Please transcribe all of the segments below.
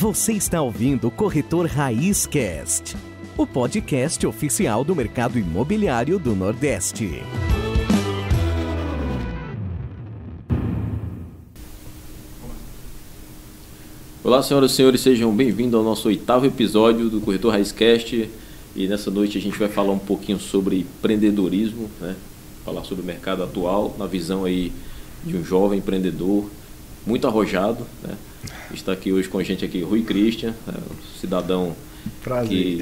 Você está ouvindo o Corretor Raiz Cast, o podcast oficial do mercado imobiliário do Nordeste. Olá, senhoras e senhores, sejam bem-vindos ao nosso oitavo episódio do Corretor Raizcast. E nessa noite a gente vai falar um pouquinho sobre empreendedorismo, né? falar sobre o mercado atual, na visão aí de um jovem empreendedor muito arrojado. Né? Está aqui hoje com a gente aqui Rui Christian, né? um cidadão Prazer. que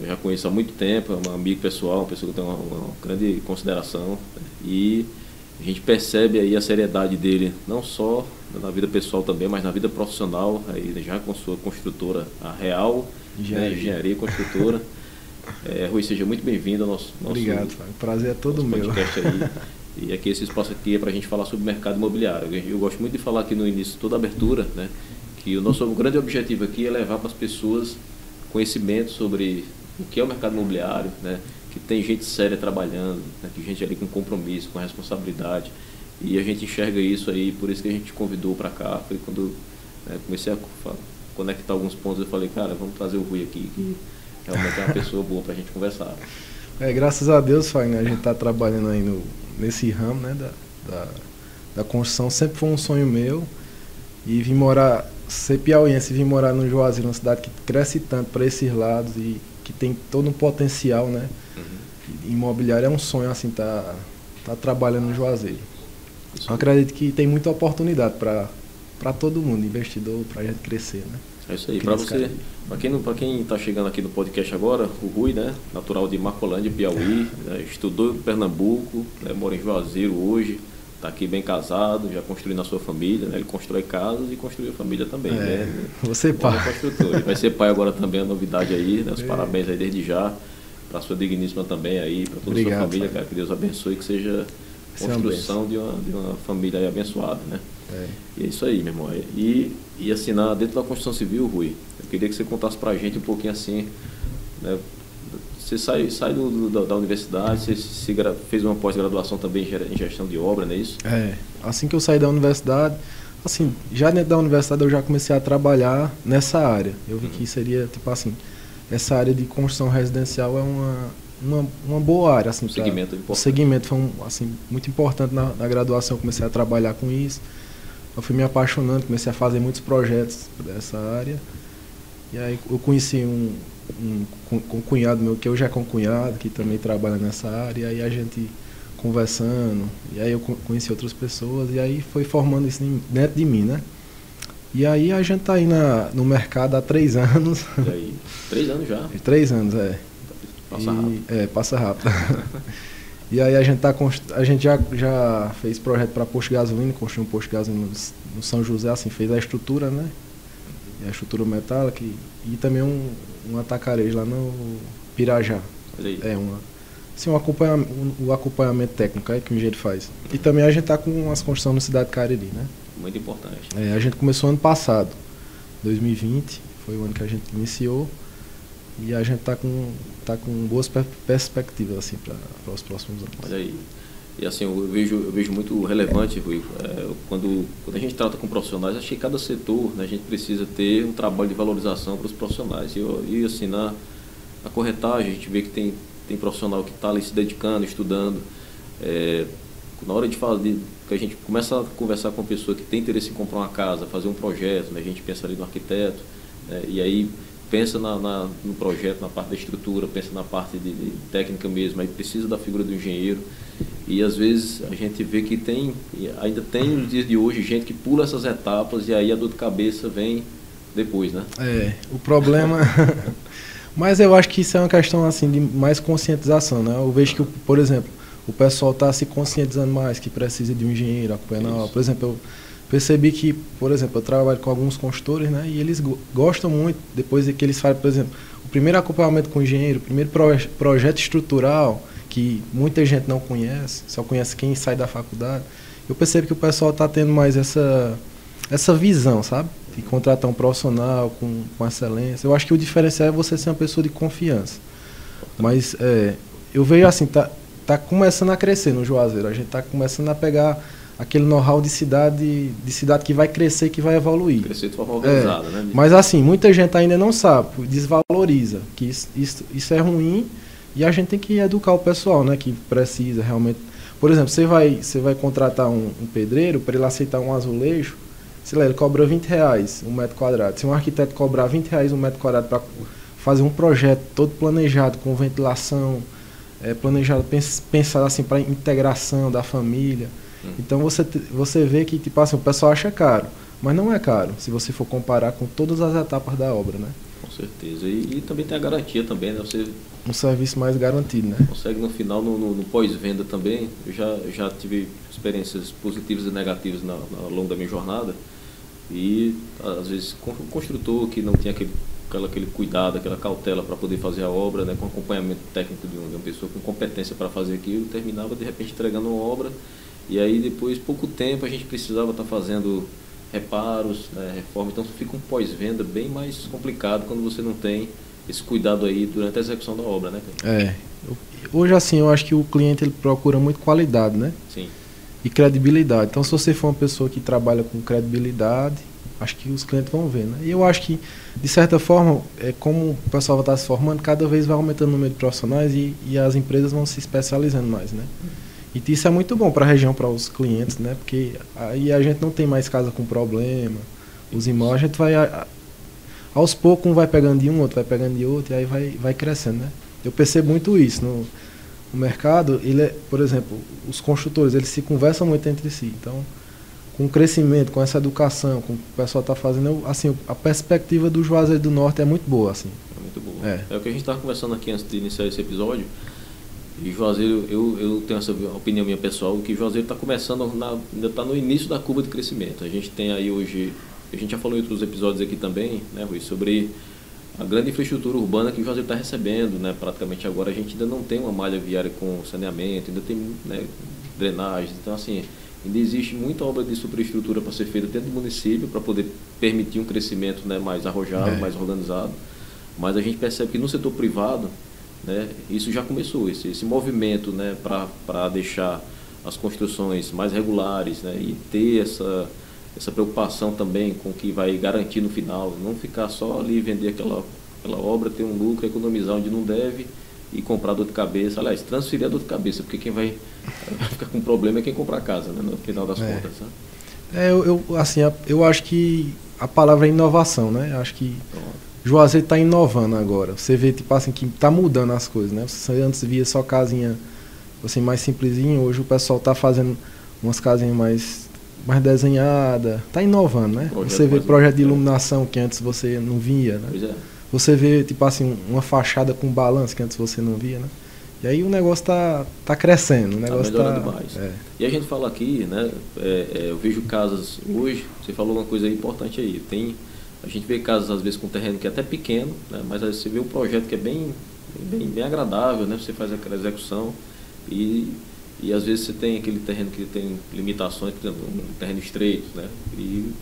eu já conheço há muito tempo, é um amigo pessoal, uma pessoa que tem uma, uma grande consideração. E a gente percebe aí a seriedade dele, não só na vida pessoal também, mas na vida profissional, aí já com sua construtora, a Real Engenharia. né, Engenharia Construtora. É, Rui, seja muito bem-vindo ao nosso, nosso, Obrigado, Fábio. Prazer é todo meu. aí. E aqui esse espaço aqui é para a gente falar sobre mercado imobiliário. Eu, gosto muito de falar aqui no início, toda abertura, né, que o nosso grande objetivo aqui é levar para as pessoas conhecimento sobre o que é o mercado imobiliário, né, que tem gente séria trabalhando, né, que gente ali com compromisso, com responsabilidade. E a gente enxerga isso aí, por isso que a gente te convidou para cá. Foi quando né, comecei a conectar alguns pontos, eu falei, cara, vamos trazer o Rui aqui, que realmente é uma pessoa boa para a gente conversar. É, graças a Deus, Fagner, a gente está trabalhando aí no, nesse ramo né, da, da, da construção. Sempre foi um sonho meu. E vim morar, ser piauiense, vim morar no Juazeiro, uma cidade que cresce tanto para esses lados e que tem todo um potencial, né? Imobiliário é um sonho, assim, tá, tá trabalhando no Juazeiro. Eu acredito que tem muita oportunidade para todo mundo, investidor, para a gente crescer, né? É isso aí. Para você, cara para quem para quem está chegando aqui no podcast agora, o Rui, né, natural de Marcolândia, Piauí, né, estudou em Pernambuco, né, mora em Juazeiro hoje, está aqui bem casado, já construindo a sua família, né, ele constrói casas e construiu a família também, É, né? você Bom, pá. construtor. Vai ser pai agora também, a novidade aí, né, os É. parabéns aí desde já para sua digníssima também aí, para toda a Obrigado, sua família, cara, que Deus abençoe que seja é construção de uma, de uma família aí abençoada, né? É. E é isso aí, meu irmão. E, e assinar dentro da construção civil, Rui, eu queria que você contasse pra gente um pouquinho assim. Né? Você sai, sai do, do- da, da universidade, você se fez uma pós-graduação também em gestão de obra, não é isso? É, assim que eu saí da universidade, assim, já dentro da universidade eu já comecei a trabalhar nessa área. Eu vi que seria, tipo assim, essa área de construção residencial é uma, uma, uma boa área, assim, Um pra- segmento O importante. segmento foi, um, assim, muito importante na, na graduação, eu comecei a trabalhar com isso. Eu fui me apaixonando, comecei a fazer muitos projetos dessa área. E aí eu conheci um, um, um cunhado meu, que hoje é com cunhado, que também trabalha nessa área, e aí a gente conversando, e aí eu co- conheci outras pessoas, e aí foi formando isso dentro de mim, né? E aí a gente tá aí na, no mercado há três anos. E aí, três anos já. três anos, é. Passa E- rápido. É, passa rápido. e aí a gente, tá, a gente já, já fez projeto para posto de gasolina, construiu um posto de gasolina no, no São José, assim, fez a estrutura, né? A estrutura metálica e, e também um, um atacarejo lá no Pirajá. É, uma, assim, um acompanhamento, um, o acompanhamento técnico aí que o engenheiro faz. E também a gente tá com as construções no Cidade Cariri, né? Muito importante. É, a gente começou ano passado, 2020, foi o ano que a gente iniciou. E a gente tá com, tá com boas per- perspectivas assim para os próximos anos. Olha aí. E assim, eu vejo, eu vejo muito relevante, Rui, é, quando, quando a gente trata com profissionais, acho que cada setor né, a gente precisa ter um trabalho de valorização para os profissionais. E, e assim, na, na corretagem, a gente vê que tem, tem profissional que está ali se dedicando, estudando. É, na hora de falar de, que a gente começa a conversar com uma pessoa que tem interesse em comprar uma casa, fazer um projeto, né, a gente pensa ali no arquiteto, né, e aí pensa na, na- no projeto, na parte da estrutura, pensa na parte de, de técnica mesmo, aí precisa da figura do engenheiro. E às vezes a gente vê que tem, ainda tem nos dias de hoje, gente que pula essas etapas e aí a dor de cabeça vem depois, né? É, o problema. Mas eu acho que isso é uma questão assim de mais conscientização, né? Eu vejo que, por exemplo, o pessoal está se conscientizando mais que precisa de um engenheiro acompanhando a. Por exemplo, eu percebi que, por exemplo, eu trabalho com alguns consultores, né? E eles go- gostam muito, depois de que eles fazem, por exemplo, o primeiro acompanhamento com o engenheiro, o primeiro proje- projeto estrutural, que muita gente não conhece, só conhece quem sai da faculdade. Eu percebo que o pessoal está tendo mais essa, essa visão, sabe? De contratar um profissional com, com excelência. Eu acho que o diferencial é você ser uma pessoa de confiança. Mas é, eu vejo assim, tá, tá começando a crescer no Juazeiro. A gente tá começando a pegar aquele know-how de cidade, de cidade que vai crescer, que vai evoluir. Crescer de forma organizada, é, né? Mas assim, muita gente ainda não sabe, desvaloriza, que isso, isso, isso é ruim e a gente tem que educar o pessoal, né? Que precisa realmente. Por exemplo, você vai, você vai contratar um, um pedreiro para ele aceitar um azulejo, sei lá, ele cobra 20 reais um metro quadrado. Se um arquiteto cobrar 20 reais um metro quadrado para fazer um projeto todo planejado, com ventilação, é, planejado, pens, pensado assim para integração da família. Hum. Então você, você vê que tipo assim, o pessoal acha caro, mas não é caro, se você for comparar com todas as etapas da obra, né? Com certeza. E, e também tem a garantia também, né? Você um serviço mais garantido, né? Consegue no final, no, no, no pós-venda também. Eu já, já tive experiências positivas e negativas na, na, ao longo da minha jornada. E às vezes o construtor que não tinha aquele, aquela, aquele cuidado, aquela cautela para poder fazer a obra, né, com acompanhamento técnico de, um, de uma pessoa com competência para fazer aquilo, terminava de repente entregando uma obra. E aí depois, pouco tempo, a gente precisava estar tá fazendo reparos, né, reforma. Então fica um pós-venda bem mais complicado quando você não tem esse cuidado aí durante a execução da obra, né? É. Hoje assim, eu acho que o cliente ele procura muito qualidade, né? Sim. E credibilidade. Então, se você for uma pessoa que trabalha com credibilidade, acho que os clientes vão ver, né? E eu acho que, de certa forma, é como o pessoal está se formando, cada vez vai aumentando o número de profissionais e, e as empresas vão se especializando mais, né? E isso é muito bom para a região, para os clientes, né? Porque aí a gente não tem mais casa com problema. Os imóveis, a gente vai aos poucos um vai pegando de um, outro vai pegando de outro, e aí vai, vai crescendo, né? Eu percebo muito isso no, no mercado, ele é, por exemplo, os construtores, eles se conversam muito entre si. Então, com o crescimento, com essa educação, com o que o pessoal está fazendo, assim, a perspectiva do Juazeiro do Norte é muito boa, assim. É muito boa. É, é o que a gente estava conversando aqui antes de iniciar esse episódio. E Juazeiro, eu, eu tenho essa opinião minha pessoal, que Juazeiro está começando, na, ainda está no início da curva de crescimento. A gente tem aí hoje a gente já falou em outros episódios aqui também, né, Rui, sobre a grande infraestrutura urbana que o Juazeiro está recebendo, né? Praticamente agora a gente ainda não tem uma malha viária com saneamento, ainda tem né, drenagem, então assim, ainda existe muita obra de superestrutura para ser feita dentro do município para poder permitir um crescimento né, mais arrojado, é. mais organizado. Mas a gente percebe que no setor privado, né, isso já começou, esse, esse movimento né, para deixar as construções mais regulares né, e ter essa essa preocupação também com o que vai garantir no final, não ficar só ali vender aquela, aquela obra, ter um lucro, economizar onde não deve e comprar dor de cabeça. Aliás, transferir a dor de cabeça, porque quem vai ficar com problema é quem comprar a casa, né, no final das é. contas. Né? É, eu, eu, assim, eu acho que a palavra é inovação, né? Eu acho que Pronto. Juazeiro está inovando agora. Você vê, tipo assim, que está mudando as coisas, né? Você antes via só casinha assim, mais simplesinha, hoje o pessoal está fazendo umas casinhas mais mais desenhada. Está inovando, né? Projeto você vê projeto de iluminação que antes você não via, né? Pois é. Você vê, tipo assim, uma fachada com balanço que antes você não via, né? E aí o negócio está tá crescendo, o tá negócio está melhorando tá, mais. É. E a gente fala aqui, né? É, é, eu vejo casas hoje, você falou uma coisa importante aí. Tem, a gente vê casas às vezes com terreno que é até pequeno, né? mas aí você vê um projeto que é bem, bem, bem agradável, né? Você faz aquela execução e e às vezes você tem aquele terreno que tem limitações, por exemplo, um terreno estreito, né? E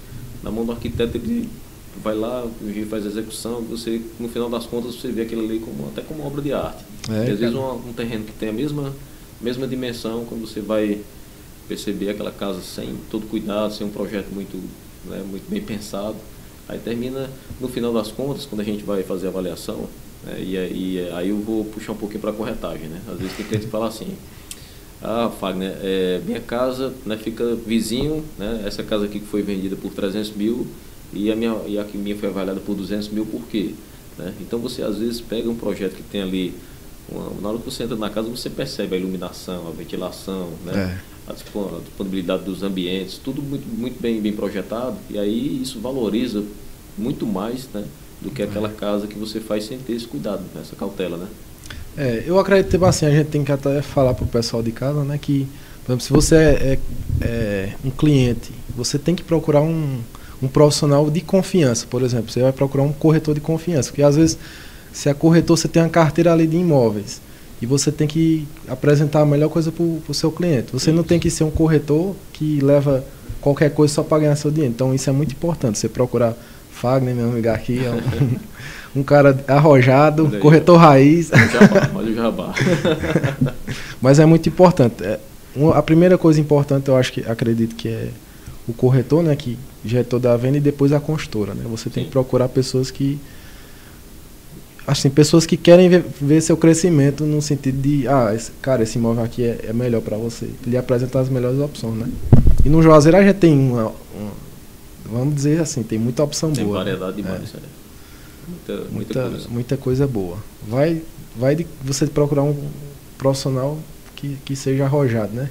na mão do arquiteto ele vai lá, faz a execução, você no final das contas você vê aquilo ali como até como obra de arte. É, e às vezes um, um, terreno que tem a mesma mesma dimensão, quando você vai perceber aquela casa sem todo cuidado, sem um projeto muito né, muito bem pensado, aí termina no final das contas quando a gente vai fazer a avaliação, né, e, aí, aí eu vou puxar um pouquinho para a corretagem, né? Às vezes tem cliente que fala assim, ah, Fagner, é, minha casa né, fica vizinho, né, essa casa aqui que foi vendida por 300 mil e a minha, e a minha foi avaliada por 200 mil, por quê? Né? Então você às vezes pega um projeto que tem ali, uma, na hora que você entra na casa você percebe a iluminação, a ventilação, né, é. A disponibilidade dos ambientes, tudo muito, muito bem, bem projetado e aí isso valoriza muito mais né, do que aquela casa que você faz sem ter esse cuidado, né, essa cautela, né? É, eu acredito que tipo assim, a gente tem que até falar para o pessoal de casa, né, que, por exemplo, se você é, é, é, um cliente, você tem que procurar um, um profissional de confiança, por exemplo, você vai procurar um corretor de confiança, porque às vezes, se é corretor, você tem uma carteira ali de imóveis, e você tem que apresentar a melhor coisa para o seu cliente. Você não tem que ser um corretor que leva qualquer coisa só para ganhar seu dinheiro. Então, isso é muito importante, você procurar Fagner, meu amigo aqui, é um, um cara arrojado, corretor raiz. Jabá, olha o jabá. Mas é muito importante. É, uma, a primeira coisa importante, eu acho que acredito que é o corretor, né, que já é toda a venda e depois a construtora, né? Você tem Sim. que procurar pessoas que assim, pessoas que querem ver, ver, seu crescimento no sentido de, ah, esse, cara, esse imóvel aqui é, é melhor para você. Ele apresenta as melhores opções, né? E no Juazeiro a gente tem uma, uma vamos dizer assim, tem muita opção tem boa. Tem né? variedade demais, é. Muita, muita, muita, coisa. muita coisa boa. Vai, vai de você procurar um profissional que, que seja arrojado, né?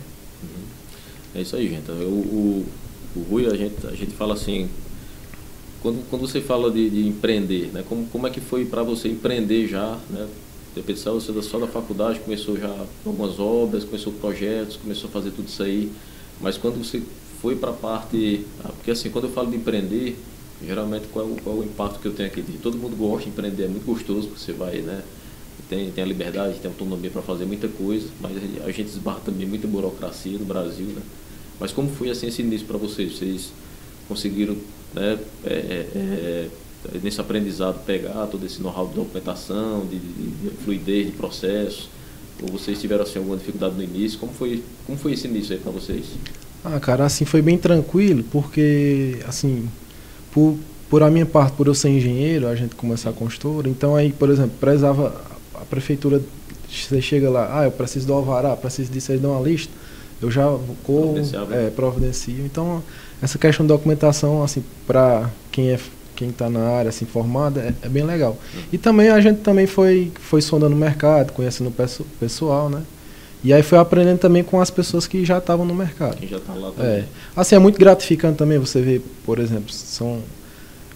É isso aí, gente. O, o, o Rui, a gente, a gente fala assim, quando, quando você fala de, de empreender, né, como, como é que foi para você empreender já, né? Depois você só da faculdade, começou já algumas obras, começou projetos, começou a fazer tudo isso aí, mas quando você foi para a parte, ah, porque assim, quando eu falo de empreender, geralmente qual é, o, qual é o impacto que eu tenho aqui? Todo mundo gosta de empreender, é muito gostoso, porque você vai, né? Tem, tem a liberdade, tem a autonomia para fazer muita coisa, mas a gente esbarra também muita burocracia no Brasil, né? Mas como foi assim esse início para vocês? Vocês conseguiram né, é, é, é, nesse aprendizado pegar todo esse know-how de documentação, de, de, de, fluidez de processo? Ou vocês tiveram assim, alguma dificuldade no início? Como foi, como foi esse início aí para vocês? Ah, cara, assim foi bem tranquilo, porque assim, por, por a minha parte, por eu ser engenheiro, a gente começar a construir, então aí, por exemplo, prezava a prefeitura, você chega lá, ah, eu preciso do alvará, preciso disso, aí dá uma lista, eu já vou é, providencio. Então, essa questão de documentação, assim, para quem é quem está na área assim formada é, é, bem legal. E também a gente também foi foi sondando o mercado, conhecendo o pessoal, né? E aí foi aprendendo também com as pessoas que já estavam no mercado. Quem já está lá também. É. Assim, é muito gratificante também você ver, por exemplo, são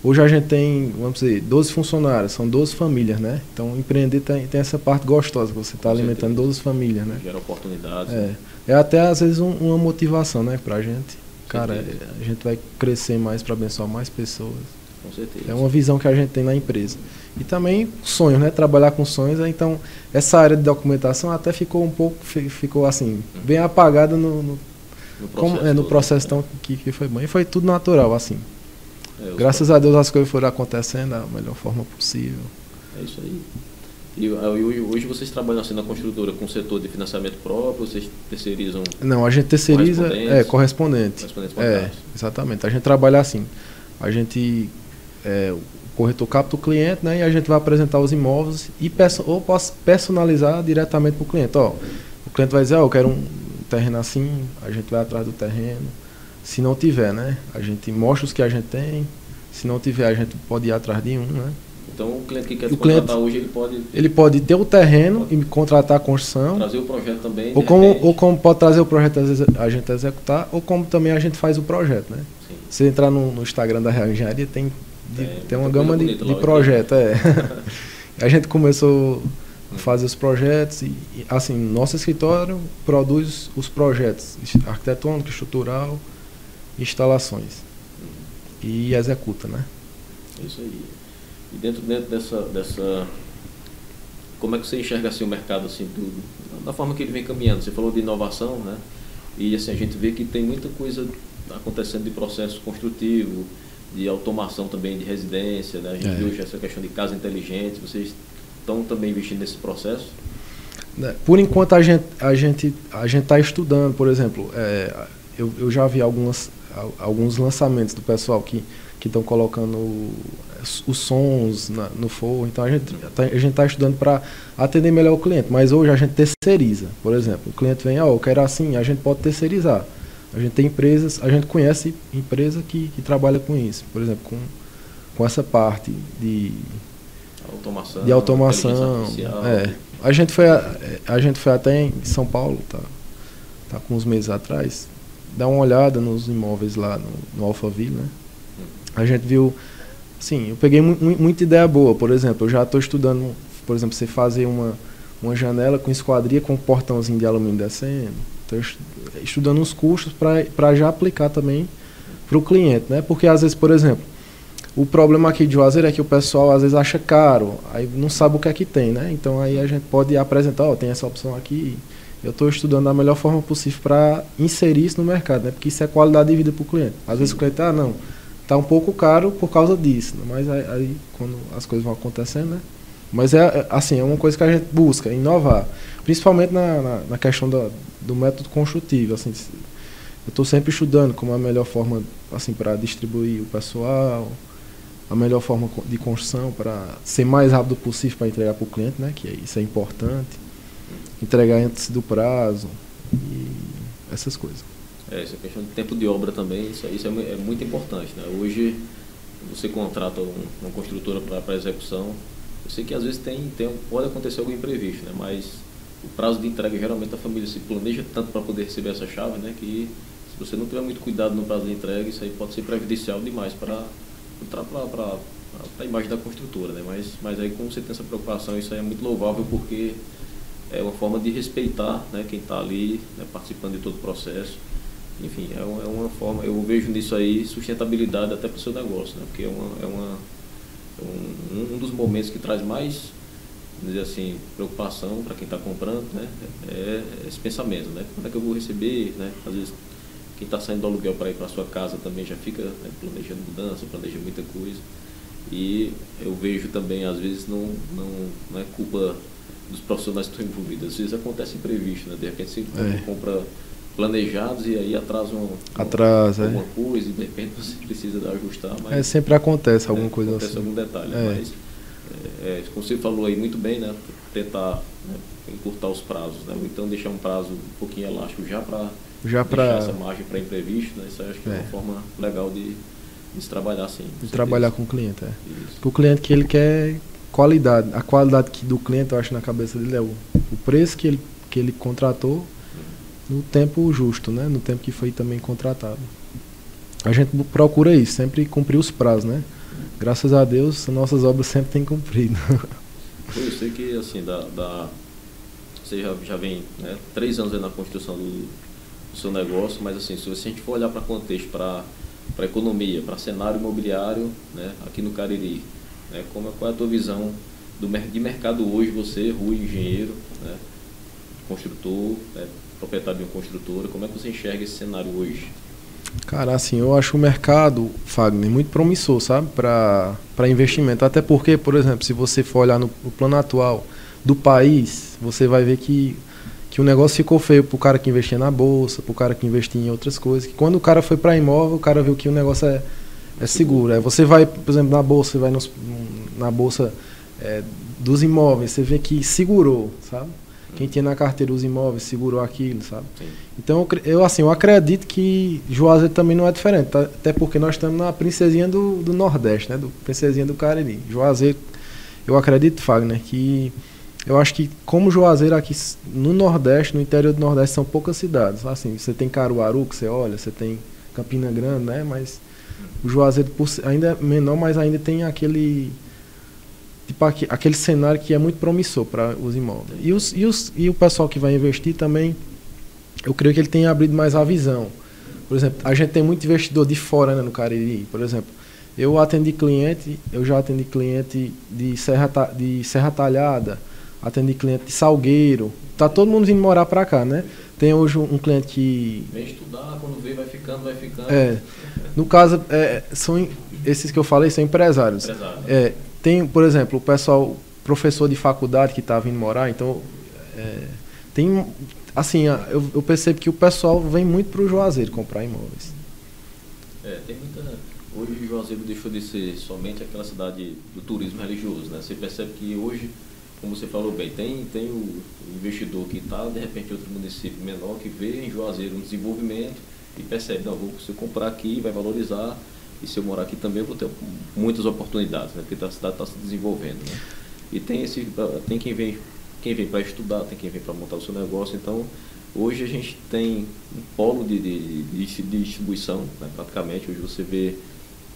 Hoje a gente tem, vamos dizer, 12 funcionários, são 12 famílias, né? Então empreender tem, tem essa parte gostosa, que você está alimentando 12 famílias, né? Gera oportunidades. É, né? é até às vezes um, uma motivação, né, pra gente. Cara, a gente vai crescer mais para abençoar mais pessoas. Com certeza. É uma visão que a gente tem na empresa. E também sonhos, né? Trabalhar com sonhos. Então, essa área de documentação até ficou um pouco, ficou assim, bem apagada no, no, no processo, como, é, no processo tão, que, que foi bom. E foi tudo natural, assim. É, Graças a Deus as coisas foram acontecendo da melhor forma possível. É isso aí. E hoje vocês trabalham assim na construtora com o setor de financiamento próprio, vocês terceirizam? Não, a gente terceiriza correspondentes, é correspondente. correspondente é, exatamente. A gente trabalha assim. A gente é, o corretor capta o cliente, né, e a gente vai apresentar os imóveis e perso ou posso personalizar diretamente para o cliente. Ó, o cliente vai dizer, ó, eu quero um terreno assim, a gente vai atrás do terreno se não tiver, né? A gente mostra os que a gente tem. Se não tiver, a gente pode ir atrás de um, né? Então o cliente que quer o contratar cliente, hoje, ele pode. Ele pode ter o terreno e contratar a construção. Trazer o projeto também. Ou como, ou como pode trazer o projeto a gente executar, ou como também a gente faz o projeto, né? Sim. Se entrar no, no Instagram da Real Engenharia, tem, de, é, tem uma gama de, de projetos. É. a gente começou a fazer os projetos e, assim, nosso escritório produz os projetos arquitetônico, estrutural instalações. E executa, né? Isso aí. E dentro, dentro dessa, dessa. Como é que você enxerga assim, o mercado assim, do, da forma que ele vem caminhando? Você falou de inovação, né? E assim, a gente vê que tem muita coisa acontecendo de processo construtivo, de automação também de residência, né? A gente é. viu já essa questão de casa inteligente, vocês estão também investindo nesse processo? Né, por enquanto a gente a gente a gente está estudando, por exemplo, é, eu, eu já vi algumas alguns lançamentos do pessoal que que estão colocando os sons na, no forro. Então a gente tá, a está estudando para atender melhor o cliente. Mas hoje a gente terceiriza. Por exemplo, o cliente vem, ó, oh, eu quero assim, a gente pode terceirizar. A gente tem empresas, a gente conhece empresa que, que trabalha com isso. Por exemplo, com, com essa parte de automação, de automação. É. A gente foi a, a gente foi até em São Paulo, tá? Tá com uns meses atrás dar uma olhada nos imóveis lá no, no Alphaville, né? A gente viu, sim, eu peguei mu muita ideia boa. Por exemplo, eu já estou estudando, por exemplo, você fazer uma, uma janela com esquadria com um portãozinho de alumínio descendo. Estou estudando os custos para já aplicar também para o cliente, né? Porque às vezes, por exemplo, o problema aqui de Juazeiro é que o pessoal às vezes acha caro, aí não sabe o que é que tem, né? Então aí a gente pode apresentar, ó, tem essa opção aqui, eu estou estudando da melhor forma possível para inserir isso no mercado, né? Porque isso é qualidade de vida para o cliente. Às Sim. vezes o cliente, ah, não, está um pouco caro por causa disso, né? mas aí, aí, quando as coisas vão acontecendo, né? Mas é assim, é uma coisa que a gente busca, inovar. principalmente na, na, na questão da, do método construtivo. Assim, eu estou sempre estudando como a melhor forma assim, para distribuir o pessoal, a melhor forma de construção para ser mais rápido possível para entregar para o cliente, né? que é, isso é importante. Entregar antes do prazo e essas coisas. É, essa questão de tempo de obra também, isso, isso é, é muito importante. Né? Hoje, você contrata um, uma construtora para execução, eu sei que às vezes tem, tem, pode acontecer algum imprevisto, né? mas o prazo de entrega, geralmente a família se planeja tanto para poder receber essa chave, né? que se você não tiver muito cuidado no prazo de entrega, isso aí pode ser prejudicial demais para a imagem da construtora. Né? Mas, mas aí como você tem essa preocupação, isso aí é muito louvável porque é uma forma de respeitar né, quem está ali né, participando de todo o processo. Enfim, é uma, é uma, forma, eu vejo nisso aí sustentabilidade até para o seu negócio, né? porque é, uma, é, uma, é um, um dos momentos que traz mais dizer assim, preocupação para quem está comprando, né? É esse pensamento, né? Quando é que eu vou receber, né? Às vezes quem está saindo do aluguel para ir para sua casa também já fica né, planejando mudança, planeja muita coisa. E eu vejo também, às vezes, não, não, não é culpa dos profissionais que estão envolvidos. Às vezes acontece imprevisto, né? De repente você é. compra planejados e aí atrasam Atrasa, alguma é. coisa e de repente você precisa ajustar. Mas, é, sempre acontece alguma é, coisa acontece assim. algum detalhe, é. mas é, é, como você falou aí muito bem, né? Tentar né, encurtar os prazos, né? Ou então deixar um prazo um pouquinho elástico já para já para essa margem para imprevisto, né? Isso acho que é, uma forma legal de, de se trabalhar assim. De trabalhar com o cliente, é. O cliente que ele quer qualidade. A qualidade que do cliente, eu acho, na cabeça dele é o, o preço que ele, que ele contratou no tempo justo, né? No tempo que foi também contratado. A gente procura isso, sempre cumprir os prazos, né? Graças a Deus, nossas obras sempre têm cumprido. Eu sei que, assim, da, da você já, já vem né, três anos na construção do, do, seu negócio, mas assim, se a gente for olhar para contexto, para a economia, para cenário imobiliário né, aqui no Cariri, né? Como, qual é a tua visão do, de mercado hoje, você, Rui, engenheiro, né? construtor, né? Proprietário de uma construtora, como é que você enxerga esse cenário hoje? Cara, assim, eu acho o mercado, Fagner, muito promissor, sabe, para investimento. Até porque, por exemplo, se você for olhar no, no, plano atual do país, você vai ver que, que o negócio ficou feio para o cara que investia na bolsa, para o cara que investia em outras coisas. Que quando o cara foi para imóvel, o cara viu que o negócio é, é seguro. É, você vai, por exemplo, na bolsa, você vai nos, na bolsa é, dos imóveis, você vê que segurou, sabe? Quem tinha na carteira os imóveis segurou aquilo, sabe? Sim. Então eu assim, eu acredito que Juazeiro também não é diferente, tá? até porque nós estamos na princesinha do, do Nordeste, né? Do princesinha do Cariri. Juazeiro, eu acredito, Fagner, que eu acho que como Juazeiro aqui no Nordeste, no interior do Nordeste são poucas cidades. Assim, você tem Caruaru que você olha, você tem Campina Grande, né? Mas o Juazeiro ainda é menor, mas ainda tem aquele tipo aquele cenário que é muito promissor para os imóveis. E, os, e, os, e o pessoal que vai investir também, eu creio que ele tem abrido mais a visão. Por exemplo, a gente tem muito investidor de fora né, no Cariri. Por exemplo, eu atendi cliente, eu já atendi cliente de Serra, de Serra Talhada, atendi cliente de Salgueiro. Tá todo mundo vindo morar para cá, né? Tem hoje um, cliente que. Vem estudar, quando vê, vai ficando, vai ficando. É. No caso, é, são esses que eu falei são empresários. Empresário. É, tem, por exemplo, o pessoal, professor de faculdade que está vindo morar, então. É, tem. Assim, eu, eu, percebo que o pessoal vem muito para o Juazeiro comprar imóveis. É, tem muita. Hoje o Juazeiro deixou de ser somente aquela cidade do turismo religioso, né? Você percebe que hoje como você falou bem, tem, tem o investidor que está, de repente, outro município menor, que vê em Juazeiro um desenvolvimento e percebe, não, vou, se eu comprar aqui, vai valorizar, e se eu morar aqui também, eu vou ter muitas oportunidades, né, porque a cidade está se desenvolvendo. Né? E tem, esse, tem quem vem, quem vem para estudar, tem quem vem para montar o seu negócio, então hoje a gente tem um polo de, de, de distribuição, né, praticamente, hoje você vê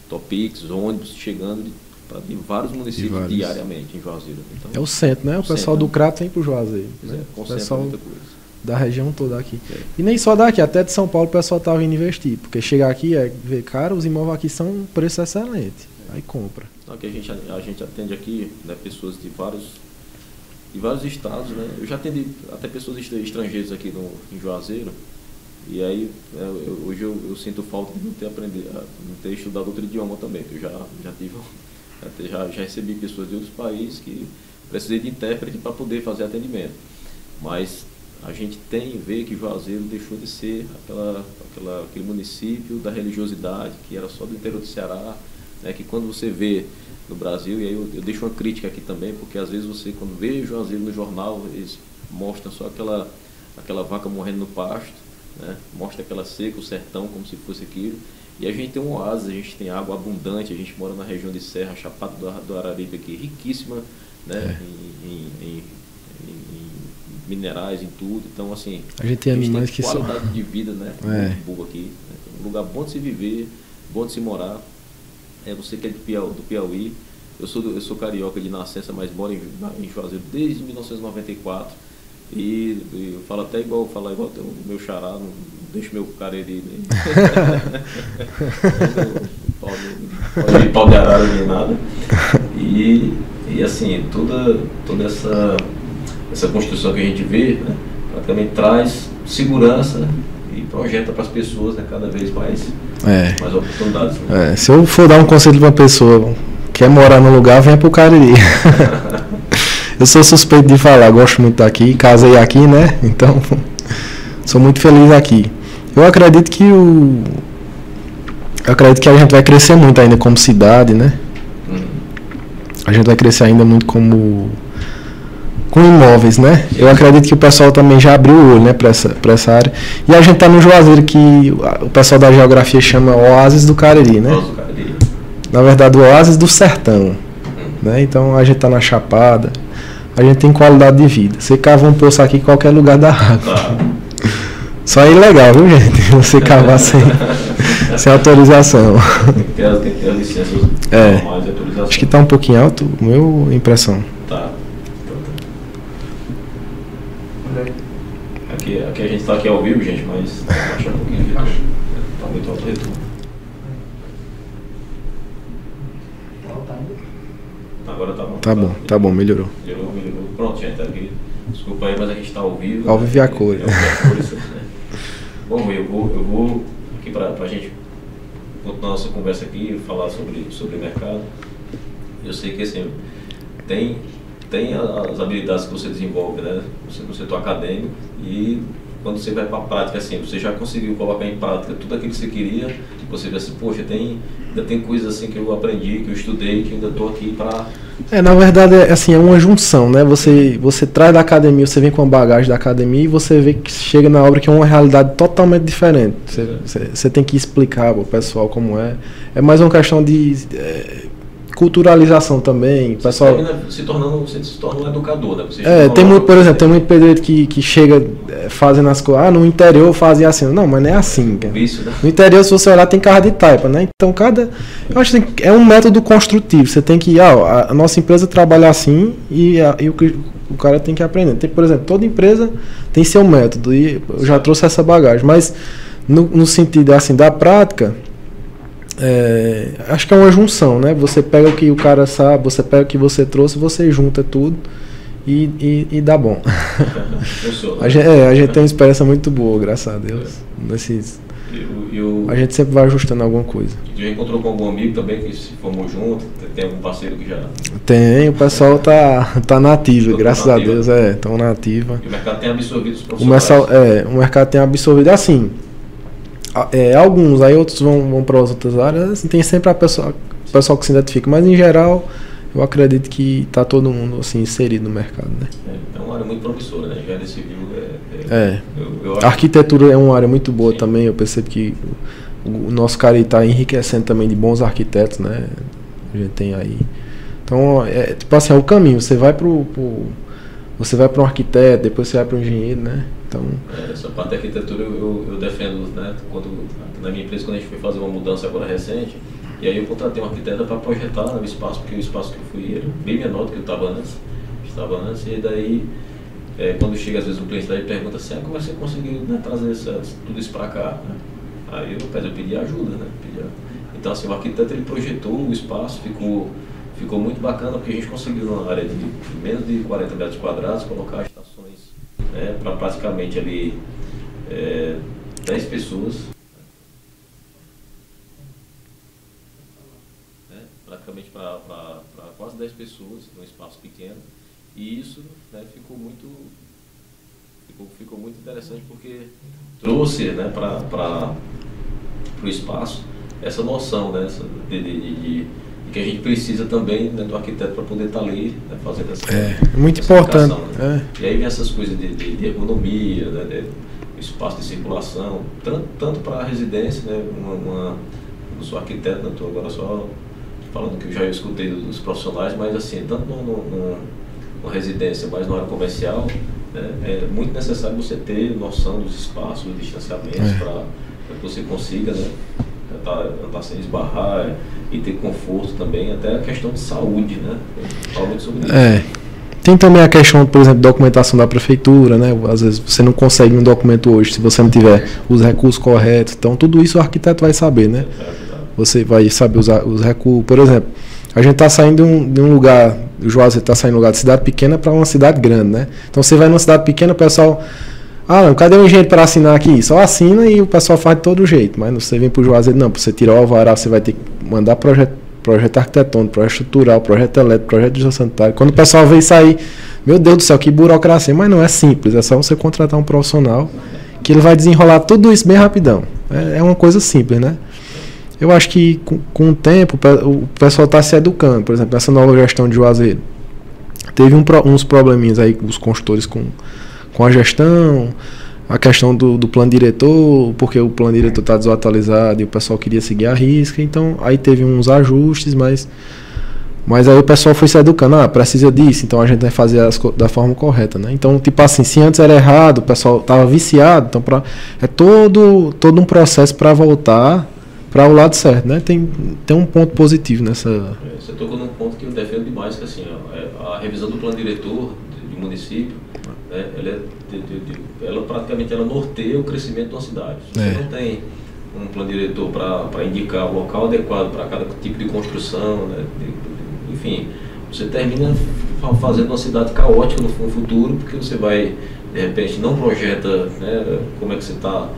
Topix, ônibus chegando de de vários municípios vários. diariamente em Juazeiro. Então, é o centro, né? O, pessoal centro, do Crato vem para o Juazeiro. Né? É, o pessoal muita coisa. Da região toda aqui. E nem só daqui, até de São Paulo o pessoal está vindo investir. Porque chegar aqui é ver, cara, os imóveis aqui são um preço excelente. Aí compra. Aqui a gente, a gente atende aqui né, pessoas de vários, de vários estados, né? Eu já atendi até pessoas estrangeiras aqui no, em Juazeiro. E aí, é, eu, hoje eu, eu, sinto falta de não ter aprendido, não ter estudado outro idioma também, eu já, já tive já, já recebi pessoas de outros países que precisei de intérprete para poder fazer atendimento. mas a gente tem vê que Juazeiro deixou de ser aquela, aquela, aquele município da religiosidade que era só do interior do Ceará, né, que quando você vê no Brasil, e aí eu, eu deixo uma crítica aqui também, porque às vezes você quando vê Juazeiro no jornal, eles mostram só aquela, aquela vaca morrendo no pasto, né, mostra aquela seca, o sertão como se fosse aquilo, e a gente tem um oásis, a gente tem água abundante, a gente mora na região de Serra, Chapada do, do Araripe aqui, riquíssima né, é. em, em, em, minerais, em tudo. Então, assim, a gente tem animais que qualidade são... de vida, né? É. Boa aqui. Né, um lugar bom de se viver, bom de se morar. É você que é do Piauí. Eu sou, eu sou carioca de nascença, mas moro em, em Juazeiro desde 1994. E, e eu falo até igual, falar igual o meu xará, não deixo meu cariri nem. pode, pau de arara nem nada. E, e assim, toda, toda essa, essa construção que a gente vê, né, praticamente traz segurança e projeta para as pessoas né, cada vez mais, é. mais oportunidades. Né? É, se eu for dar um conselho para uma pessoa quer morar no lugar, venha para o Cariri. eu sou suspeito de falar, gosto muito daqui, casei aqui, né? Então, sou muito feliz aqui. Eu acredito que o. Eu acredito que a gente vai crescer muito ainda como cidade, né? A gente vai crescer ainda muito como. Com imóveis, né? Eu acredito que o pessoal também já abriu o olho, né, para essa, pra essa área. E a gente tá no Juazeiro que o pessoal da geografia chama Oásis do Cariri, né? Na verdade, o Oásis do Sertão. Né? Então a gente tá na Chapada, a gente tem qualidade de vida. Você cava um poço aqui em qualquer lugar da água. Tá. Só é ilegal, viu, gente? Você cavar sem, sem autorização. Tem que ter, tem que ter licenças é. Acho que está um pouquinho alto, meu impressão. Tá. Aqui, aqui a gente está aqui ao vivo, gente, mas baixa um pouquinho aqui. Está muito alto o retorno. Agora tá bom. Tá bom, tá bom, melhorou. Melhorou, melhorou. Pronto, gente, tá aqui. Desculpa aí, mas a gente está ao vivo. Ao vivo e a cor. Bom, eu vou, eu vou aqui para a gente continuar nossa conversa aqui, falar sobre, sobre mercado. Eu sei que assim, tem, tem as habilidades que você desenvolve, né? Você no setor acadêmico e quando você vai para a prática, assim, você já conseguiu colocar em prática tudo aquilo que você queria, você vê assim, poxa, tem, ainda tem coisas assim que eu aprendi, que eu estudei, que ainda estou aqui para é, na verdade, é, assim, é uma junção, né? Você, você traz da academia, você vem com a bagagem da academia e você vê que chega na obra que é uma realidade totalmente diferente. Você, você, você tem que explicar para o pessoal como é. É mais uma questão de é, culturalização também. Você pessoal se tornando, você se torna um educador, né? Você é, tem muito, por exemplo, tem muito pedreiro que, que chega é, fazendo as coisas, ah, no interior fazia assim. Não, mas não é assim, cara. Isso, né? No interior, se você olhar, tem carro de taipa, né? Então, cada. Eu acho que é um método construtivo. Você tem que, ah, a nossa empresa trabalha assim e, a, e o, o cara tem que aprender. Tem, por exemplo, toda empresa tem seu método e eu já trouxe essa bagagem, mas no, no sentido assim da prática, é, acho que é uma junção, né? Você pega o que o cara sabe, você pega o que você trouxe, você junta tudo e, e, e dá bom. a, gente, é, a gente tem uma experiência muito boa, graças a Deus. Nesses, eu, eu, a gente sempre vai ajustando alguma coisa. Já encontrou com algum amigo também que se formou junto? Tem algum parceiro que já. Tem, o pessoal tá, tá nativo, graças a Deus, é, estão nativa. E o mercado tem absorvido os profissionais? O, mercado, é, o mercado tem absorvido assim é, alguns, aí outros vão, vão para outras áreas, assim, tem sempre a pessoa, o pessoal que se identifica, mas em geral eu acredito que está todo mundo assim, inserido no mercado. Né? É, é uma área muito promissora, né? Engenharia civil é. é, é. Eu, eu a arquitetura é uma área muito boa Sim. também, eu percebo que o, o nosso cara está enriquecendo também de bons arquitetos, né? A gente tem aí. Então, é tipo assim, é o caminho, você vai pro, pro você vai para um arquiteto, depois você vai para um engenheiro, né? Então... É, essa parte da arquitetura eu, eu, defendo, né? Quando, na minha empresa, quando a gente foi fazer uma mudança agora recente, e aí eu contratei um arquiteto para projetar o espaço, porque o espaço que eu fui era bem menor do que eu estava antes, estava antes, e daí, é, quando chega às vezes o cliente lá e pergunta assim, ah, como é você conseguiu né, trazer essa, tudo isso para cá? Né? Aí eu, eu pedi ajuda, né? Pedi, então assim, o arquiteto ele projetou o espaço, ficou ficou muito bacana porque a gente conseguiu numa área de menos de 40 metros quadrados colocar né, para praticamente ali é, 10 pessoas. Né, praticamente para quase 10 pessoas num espaço pequeno. E isso né, ficou muito ficou, ficou muito interessante porque trouxe né, para o espaço essa noção né, de, de, de, que a gente precisa também né, do arquiteto para poder estar tá ali né, fazendo essa É, é muito essa importante. Né? É. E aí vem essas coisas de, de, ergonomia, né, espaço de circulação, tanto, tanto para a residência, né, uma, uma, eu sou arquiteto, né, estou agora só falando que eu já escutei dos profissionais, mas assim, tanto numa residência, mas na área comercial, né, é muito necessário você ter noção dos espaços, dos distanciamentos, é. para que você consiga né, andar, andar sem esbarrar e ter conforto também, até a questão de saúde, né? Fala muito sobre isso. É. Tem também a questão, por exemplo, documentação da prefeitura, né? Às vezes você não consegue um documento hoje se você não tiver os recursos corretos. Então, tudo isso o arquiteto vai saber, né? Você vai saber usar os recursos. Por exemplo, a gente está saindo de um, de um lugar, o Juazeiro está saindo de um lugar de cidade pequena para uma cidade grande, né? Então, você vai numa cidade pequena, o pessoal ah, não, cadê o engenheiro para assinar aqui? Só assina e o pessoal faz de todo jeito. Mas você vem para o Juazeiro, não, para você tirar o alvará, você vai ter que mandar projeto, projeto arquitetônico, projeto estrutural, projeto elétrico, projeto de sanitário. Quando o pessoal vem sair, meu Deus do céu, que burocracia. Mas não é simples, é só você contratar um profissional que ele vai desenrolar tudo isso bem rapidão. É, é uma coisa simples, né? Eu acho que com, com o tempo o pessoal está se educando. Por exemplo, nessa nova gestão de Juazeiro, teve um, uns probleminhas aí, os consultores com com a gestão, a questão do, do plano diretor, porque o plano diretor está desatualizado e o pessoal queria seguir a risca, então aí teve uns ajustes, mas mas aí o pessoal foi se educando, ah, precisa disso, então a gente vai fazer as, da forma correta, né? Então, tipo assim, se antes era errado, o pessoal estava viciado, então pra, é todo, todo um processo para voltar para o lado certo, né? Tem, tem um ponto positivo nessa... É, você tocou num ponto que eu defendo demais, que assim, ó, é a revisão do plano diretor do município, né, ela, é de, de, de, ela praticamente ela norteia o crescimento de uma cidade. Se você é. não tem um plano diretor para indicar o local adequado para cada tipo de construção, né, de, enfim, você termina fazendo uma cidade caótica no futuro, porque você vai, de repente, não projeta né, como é que você está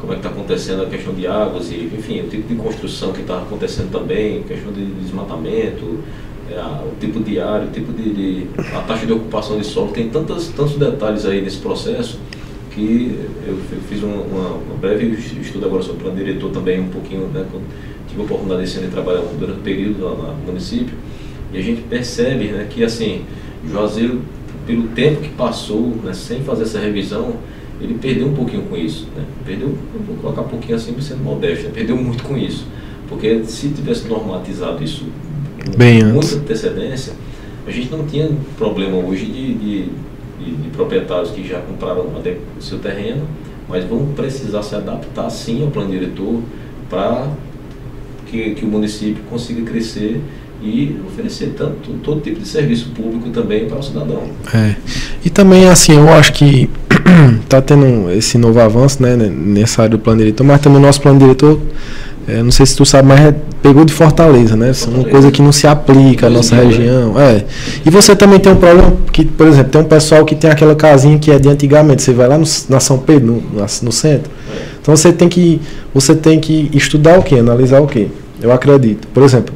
como é que está acontecendo a questão de águas e, enfim, o tipo de construção que está acontecendo também, questão de desmatamento, é, o tipo de área, o tipo de, de, a taxa de ocupação de solo, tem tantos, tantos detalhes aí nesse processo que eu fiz uma, uma, breve estudo agora sobre o plano diretor também, um pouquinho, né, tive a oportunidade de trabalhar durante o período lá no município, e a gente percebe né, que assim, Juazeiro, pelo tempo que passou, né, sem fazer essa revisão, ele perdeu um pouquinho com isso. Né? Perdeu, vou colocar um pouquinho assim, sendo modesto, né? perdeu muito com isso. Porque se tivesse normatizado isso Bem muita antes. antecedência, a gente não tinha problema hoje de, de, de, de proprietários que já compraram o seu terreno, mas vão precisar se adaptar sim ao plano diretor para que, que o município consiga crescer e oferecer tanto todo tipo de serviço público também para o cidadão. É. E também assim, eu acho que está tendo esse novo avanço né, nessa área do plano diretor, mas também o nosso plano diretor é, não sei se tu sabe, mas é, pegou de Fortaleza, né? Fortaleza. É uma coisa que não se aplica à nossa região. É. E você também tem um problema que, por exemplo, tem um pessoal que tem aquela casinha que é de antigamente. Você vai lá no, na São Pedro, no, no centro. Então você tem que você tem que estudar o que, analisar o que. Eu acredito. Por exemplo,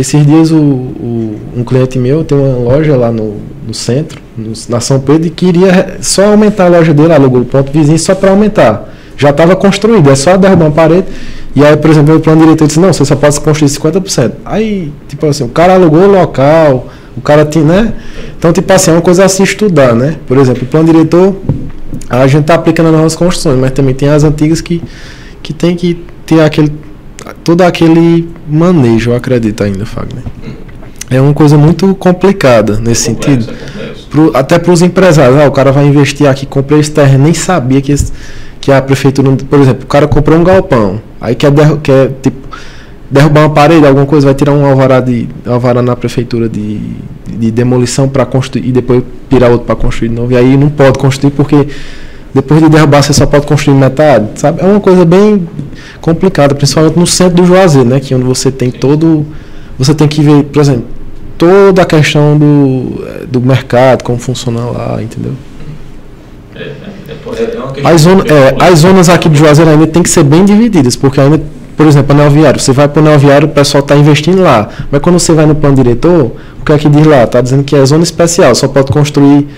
esses dias o, o, um cliente meu tem uma loja lá no, no centro, no, na São Pedro, e queria só aumentar a loja dele, alugou o ponto vizinho só para aumentar. Já estava construído, é só derrubar uma parede. E aí, por exemplo, o plano diretor disse, não, você só pode construir 50%. Aí, tipo assim, o cara alugou o local, o cara tinha, né? Então, tipo assim, é uma coisa a se estudar, né? Por exemplo, o plano diretor, a gente está aplicando nas novas construções, mas também tem as antigas que, que tem que ter aquele, todo aquele manejo, eu acredito ainda, Fagner. É uma coisa muito complicada nesse é sentido. É pro, até para os empresários, ah, o cara vai investir aqui, comprei esse terreno, nem sabia que esse que a prefeitura, por exemplo, o cara comprou um galpão, aí quer, derru quer tipo, derrubar uma parede, alguma coisa, vai tirar um alvará, de, alvará na prefeitura de, de demolição para construir e depois tirar outro para construir de novo. E aí não pode construir porque depois de derrubar você só pode construir metade, sabe? É uma coisa bem complicada, principalmente no centro do Juazeiro, né? Que é onde você tem todo. Você tem que ver, por exemplo, toda a questão do, do mercado, como funciona lá, entendeu? É, é. É, é as, zona, é, as zonas aqui de Juazeiro ainda tem que ser bem divididas, porque ainda, por exemplo, anel viário, você vai para o anel viário, o pessoal está investindo lá. Mas quando você vai no plano diretor, o que é que diz lá? Está dizendo que é zona especial, só pode construir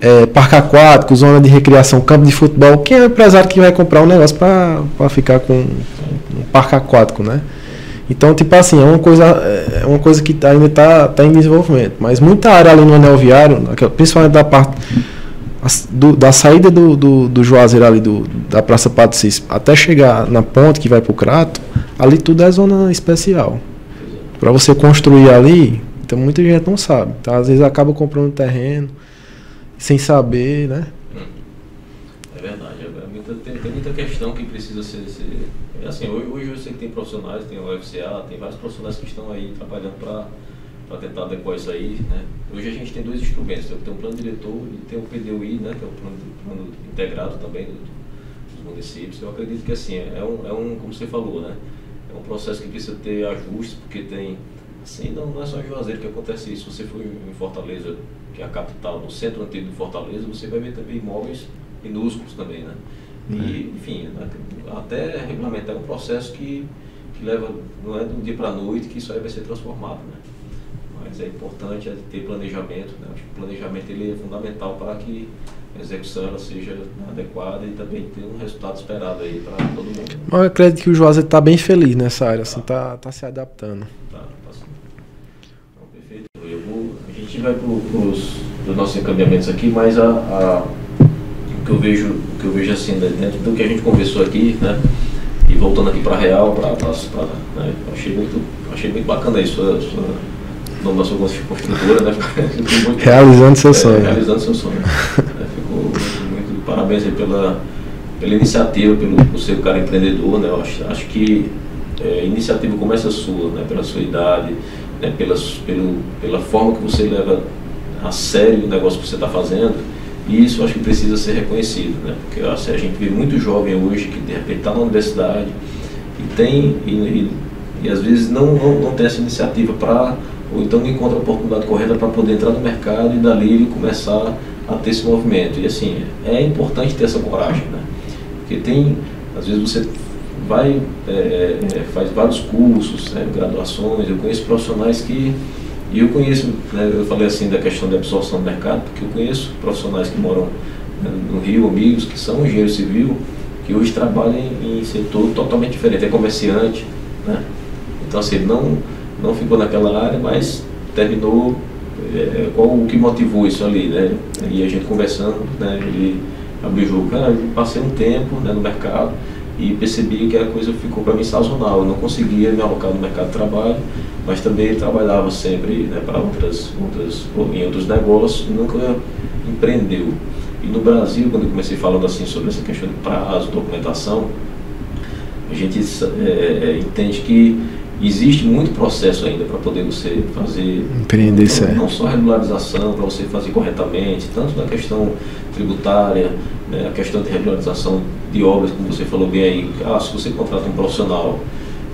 é, parque aquático, zona de recreação, campo de futebol. Quem é o empresário que vai comprar um negócio para ficar com um parque aquático, né? Então, tipo assim, é uma coisa, é uma coisa que tá, ainda está tá em desenvolvimento. Mas muita área ali no anel viário, principalmente da parte do, da saída do, do, do, Juazeiro ali, do, da Praça Patricis, até chegar na ponte que vai para o Crato, ali tudo é zona especial. Para você construir ali, então muita gente não sabe. Tá? Às vezes acaba comprando terreno sem saber, né? É verdade. É muita, tem, tem, muita questão que precisa ser. ser é assim, hoje, hoje eu sei que tem profissionais, tem o UFCA, tem vários profissionais que estão aí trabalhando para tentar adequar isso aí. Né? Hoje a gente tem dois instrumentos, tem o plano diretor e tem o PDUI, né, que é o plano, plano integrado também do, dos municípios. Eu acredito que assim, é um, é um, como você falou, né, é um processo que precisa ter ajustes, porque tem, assim, não, não é só em Juazeiro que acontece isso. Se você for em Fortaleza, que é a capital, no centro antigo de Fortaleza, você vai ver também imóveis minúsculos também, né? E, uhum. enfim, até regulamentar é um processo que, que leva, não é de um dia para a noite que isso aí vai ser transformado, né? mas é importante ter planejamento. Né? Acho que o planejamento ele é fundamental para que a execução ela seja adequada e também ter um resultado esperado aí para todo mundo. Mas eu acredito que o Juazeiro está bem feliz nessa área, assim, tá, tá se adaptando. Tá, tá sim. Então, perfeito. Eu vou, a gente vai para os nossos encaminhamentos aqui, mas a, a, o que eu vejo, o que eu vejo assim, né, dentro do que a gente conversou aqui, né? E voltando aqui para a Real, para né, achei muito, achei muito bacana isso, a sua nome da sua construtora, né? realizando seu é, sonho. Realizando seu sonho. é, ficou muito, parabéns pela, pela iniciativa, pelo por ser um cara empreendedor, né? Eu acho, acho que é, iniciativa começa sua, né? Pela sua idade, né? Pela, pelo, pela forma que você leva a sério o negócio que você está fazendo. E isso acho que precisa ser reconhecido, né? Porque assim, a gente vê muito jovem hoje que de repente está na universidade e tem e, e, e às vezes não, não, não tem essa iniciativa para ou então não encontra a oportunidade correta para poder entrar no mercado e dali ele começar a ter esse movimento. E assim, é importante ter essa coragem, né? Porque tem, às vezes você vai, é, é, é, faz vários cursos, né, graduações, eu conheço profissionais que, e eu conheço, né, eu falei assim da questão da absorção do mercado, porque eu conheço profissionais que moram né, no Rio, amigos que são engenheiro civil, que hoje trabalham em, setor totalmente diferente, é comerciante, né? Então assim, não não ficou naquela área, mas terminou. É, qual o que motivou isso ali, né? E a gente conversando, né? Ele abriu o jogo, cara, passei um tempo né, no mercado e percebi que a coisa ficou para mim sazonal. Eu não conseguia me alocar no mercado de trabalho, mas também trabalhava sempre né, para outras, outras, em outros negócios e nunca empreendeu. E no Brasil, quando eu comecei falando assim sobre essa questão de prazo, documentação, a gente é, é, entende que existe muito processo ainda para poder você fazer empreender não, não só regularização para você fazer corretamente tanto na questão tributária né, a questão de regularização de obras como você falou bem aí ah, se você contrata um profissional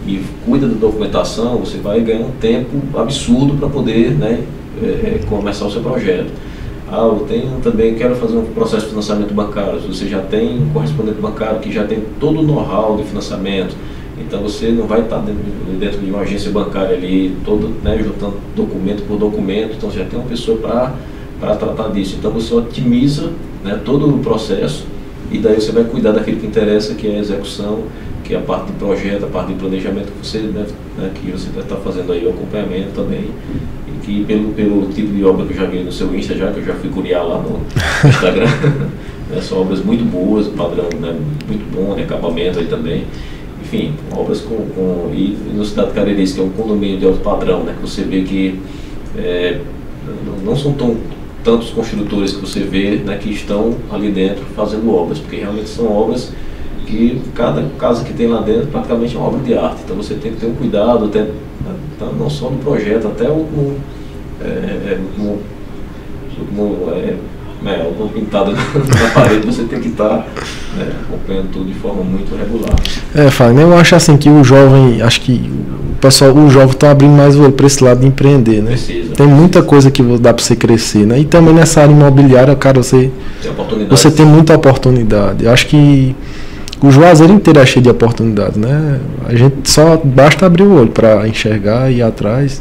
e cuida da documentação você vai ganhar um tempo absurdo para poder né, é, é, começar o seu projeto ah, eu tenho também, quero fazer um processo de financiamento bancário. Você já tem um correspondente bancário que já tem todo o know-how de financiamento, então você não vai estar dentro, dentro de uma agência bancária ali, todo, né, juntando documento por documento, então você já tem uma pessoa para tratar disso. Então você otimiza né, todo o processo e daí você vai cuidar daquilo que interessa, que é a execução, que é a parte de projeto, a parte de planejamento que você né, né, que você está fazendo aí, o acompanhamento também. E que pelo, pelo tipo de obra que eu já vi no seu Insta, já que eu já fui curiar lá no Instagram, né, são obras muito boas, padrão né, muito bom, né, acabamento aí também enfim, obras com, com e no Cidade Caririce, que é um condomínio de alto padrão, né, que você vê que é, não são tão tantos construtores que você vê né, que estão ali dentro fazendo obras, porque realmente são obras que cada casa que tem lá dentro praticamente é uma obra de arte. Então você tem que ter um cuidado, até, não só no projeto, até o, no, é, no, no é, né, alguma pintada na parede, você tem que estar tá, né, acompanhando tudo de forma muito regular. É, Fábio, eu acho assim que o jovem, acho que o pessoal, o jovem está abrindo mais o olho para esse lado de empreender, né? Precisa. Tem muita coisa que dá para você crescer, né? E também nessa área imobiliária, cara, você tem você tem muita oportunidade. Eu acho que o Juazeiro inteiro é cheio de oportunidades, né? A gente só basta abrir o olho para enxergar e ir atrás.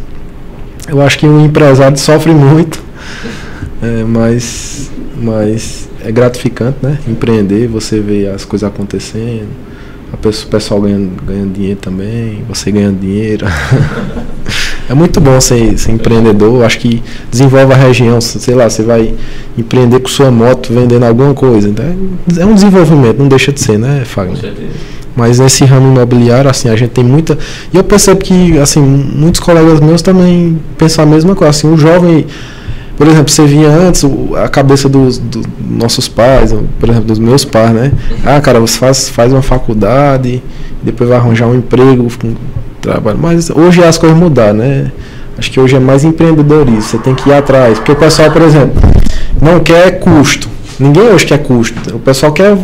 Eu acho que o empresário sofre muito, é, mas mas é gratificante, né? Empreender, você vê as coisas acontecendo, a pessoa, o pessoal ganhando, ganhando dinheiro também, você ganhando dinheiro. é muito bom ser, ser empreendedor, acho que desenvolve a região, sei lá, você vai empreender com sua moto vendendo alguma coisa. Então é um desenvolvimento, não deixa de ser, né, Fagner? Com certeza. Mas nesse ramo imobiliário, assim, a gente tem muita. E eu percebo que, assim, muitos colegas meus também pensam a mesma coisa. Assim, o jovem por exemplo, você via antes a cabeça dos, dos, nossos pais, por exemplo, dos meus pais, né? Ah, cara, você faz, faz uma faculdade, depois vai arranjar um emprego, um trabalho. Mas hoje as coisas mudaram, né? Acho que hoje é mais empreendedorismo, você tem que ir atrás. Porque o pessoal, por exemplo, não quer custo. Ninguém hoje quer custo. O pessoal quer,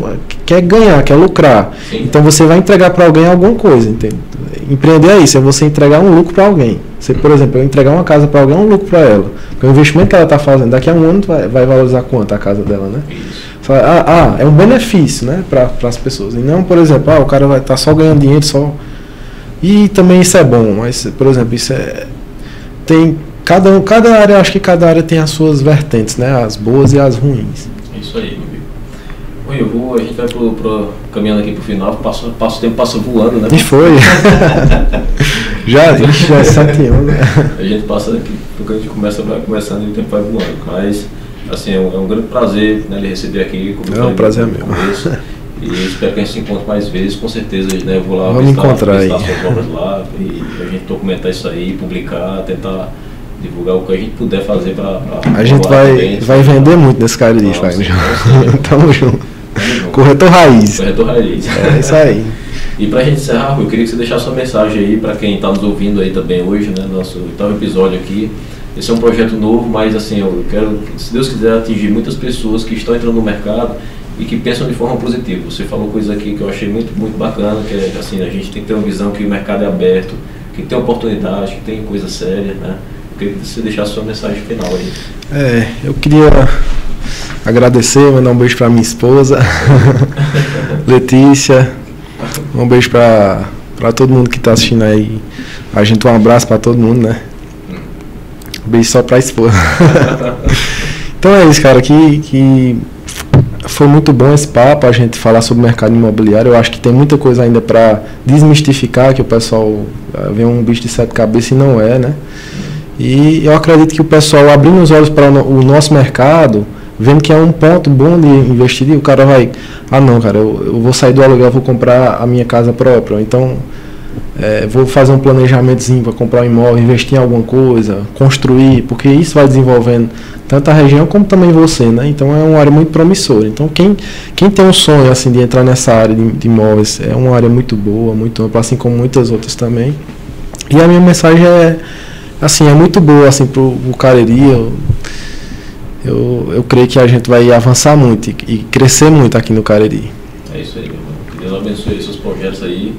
quer ganhar, quer lucrar. Sim. Então você vai entregar para alguém alguma coisa. Entende? Empreender é isso, é você entregar um lucro para alguém. Você, por exemplo, eu entregar uma casa para alguém é um lucro para ela. Porque o investimento que ela está fazendo, daqui a um ano vai, vai valorizar quanto a casa dela, né? Ah, ah, é um benefício, né, para as pessoas. E não, por exemplo, ah, o cara vai estar tá só ganhando dinheiro, só. E também isso é bom, mas, por exemplo, isso é. Tem. Cada, cada área, acho que cada área tem as suas vertentes, né? As boas e as ruins. Isso aí, meu amigo. Oi, eu vou, a gente vai pro, pro, caminhando aqui pro final, passa, passa, o tempo passa voando, né? E foi. já, já é sete anos. Né? A gente passa aqui, porque a gente começa, vai começando e o tempo vai voando. Mas, assim, é um, é um grande prazer né, lhe receber aqui. É um prazer meu. E espero que a gente se encontre mais vezes, com certeza né, eu vou lá Vamos visitar, encontrar visitar aí. suas obras lá e a gente documentar isso aí, publicar, tentar divulgar o que a gente puder fazer para. A gente vai, vai vender muito nesse cara ali, Fagner. Tamo junto. Corretor Raiz. Corretor Raiz. É isso aí. e para a gente encerrar, eu queria que você deixasse sua mensagem aí para quem está nos ouvindo aí também hoje, né? Nosso oitavo episódio aqui. Esse é um projeto novo, mas assim, eu quero, se Deus quiser, atingir muitas pessoas que estão entrando no mercado e que pensam de forma positiva. Você falou coisa aqui que eu achei muito, muito bacana, que é assim, a gente tem que ter uma visão que o mercado é aberto, que tem oportunidade, que tem coisa séria, né? Eu queria que você deixasse sua mensagem final aí. É, eu queria agradecer, mandar um beijo para minha esposa, Letícia. Um beijo para todo mundo que está assistindo aí. A gente um abraço para todo mundo, né? Um beijo só para a esposa. então é isso, cara, que, que foi muito bom esse papo, a gente falar sobre o mercado imobiliário. Eu acho que tem muita coisa ainda para desmistificar, que o pessoal eh, vê um bicho de sete cabeças e não é, né? E eu acredito que o pessoal abrindo os olhos para o nosso mercado, vendo que é um ponto bom de investir, o cara vai, ah não, cara, eu, eu vou sair do aluguel, vou comprar a minha casa própria, então é, vou fazer um planejamentozinho para comprar um imóvel, investir em alguma coisa, construir, porque isso vai desenvolvendo tanto a região como também você, né? Então é uma área muito promissora. Então quem, quem tem um sonho assim de entrar nessa área de, de imóveis é uma área muito boa, muito ampla, assim como muitas outras também. E a minha mensagem é assim é muito boa assim para o Cariri. Eu, eu, eu creio que a gente vai avançar muito e, e crescer muito aqui no Cariri. É isso aí, meu irmão. Que Deus abençoe seus projetos aí.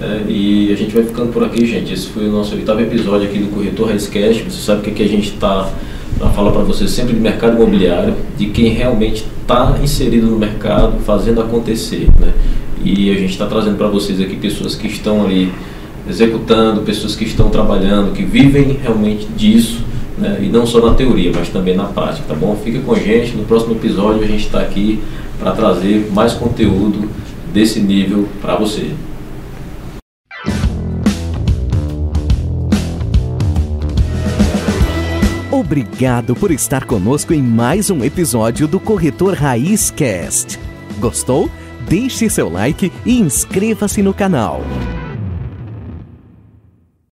É, e a gente vai ficando por aqui, gente. Esse foi o nosso oitavo episódio aqui do Corretor Raizcast. Você sabe que aqui a gente está para falar para você sempre de mercado imobiliário, de quem realmente está inserido no mercado, fazendo acontecer. Né? E a gente está trazendo para vocês aqui pessoas que estão ali executando, pessoas que estão trabalhando, que vivem realmente disso né? e não só na teoria, mas também na prática, tá bom? Fica com a gente, no próximo episódio a gente está aqui para trazer mais conteúdo desse nível para você. Obrigado por estar conosco em mais um episódio do Corretor Raiz Cast. Gostou? Deixe seu like e inscreva-se no canal.